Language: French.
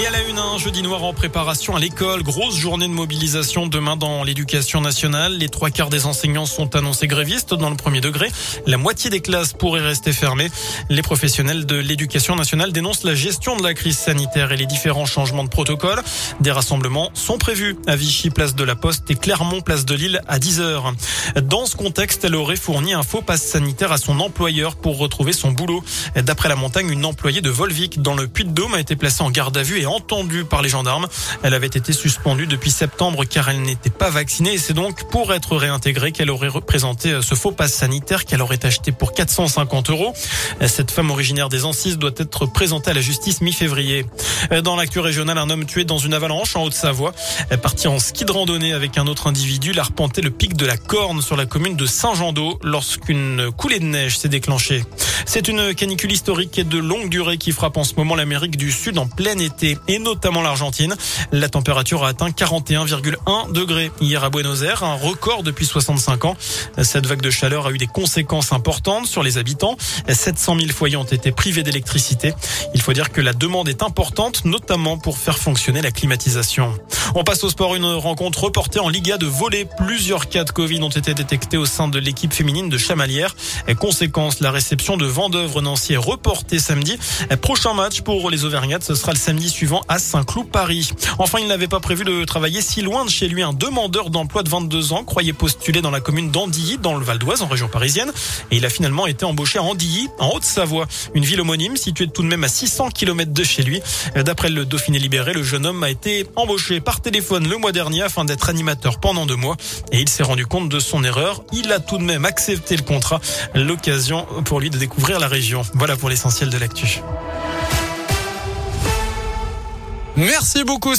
Et à la une, un jeudi noir en préparation à l'école. Grosse journée de mobilisation demain dans l'éducation nationale. Les trois quarts des enseignants sont annoncés grévistes dans le premier degré. La moitié des classes pourraient rester fermées. Les professionnels de l'éducation nationale dénoncent la gestion de la crise sanitaire et les différents changements de protocole. Des rassemblements sont prévus à Vichy, place de la Poste et Clermont, place de Lille à 10 heures. Dans ce contexte, elle aurait fourni un faux passe sanitaire à son employeur pour retrouver son boulot. D'après la montagne, une employée de Volvic dans le Puy-de-Dôme a été placée en garde à vue et entendue par les gendarmes. Elle avait été suspendue depuis septembre car elle n'était pas vaccinée et c'est donc pour être réintégrée qu'elle aurait représenté ce faux passe sanitaire qu'elle aurait acheté pour 450 euros. Cette femme originaire des Ancises doit être présentée à la justice mi-février. Dans l'actu régionale, un homme tué dans une avalanche en Haute-Savoie. Parti en ski de randonnée avec un autre individu, arpenté le pic de la Corne sur la commune de Saint-Jean-d'Eau lorsqu'une coulée de neige s'est déclenchée. C'est une canicule historique et de longue durée qui frappe en ce moment l'Amérique du Sud en plein été et notamment l'Argentine. La température a atteint 41,1 degrés hier à Buenos Aires, un record depuis 65 ans. Cette vague de chaleur a eu des conséquences importantes sur les habitants. 700 000 foyers ont été privés d'électricité. Il faut dire que la demande est importante, notamment pour faire fonctionner la climatisation. On passe au sport, une rencontre reportée en Liga de volley. Plusieurs cas de Covid ont été détectés au sein de l'équipe féminine de Chamalières. Conséquence, la réception de Vendœuvre Nancy est reportée samedi. Prochain match pour les Auvergnates, ce sera le samedi suivant à Saint-Cloud, Paris. Enfin, il n'avait pas prévu de travailler si loin de chez lui. Un demandeur d'emploi de 22 ans croyait postuler dans la commune d'Andilly, dans le Val d'Oise, en région parisienne. Et il a finalement été embauché à Andilly, en Haute-Savoie. Une ville homonyme située tout de même à 600 km de chez lui. D'après le Dauphiné libéré, le jeune homme a été embauché par téléphone le mois dernier afin d'être animateur pendant deux mois. Et il s'est rendu compte de son erreur. Il a tout de même accepté le contrat. L'occasion pour lui de découvrir la région. Voilà pour l'essentiel de l'actu. Merci beaucoup.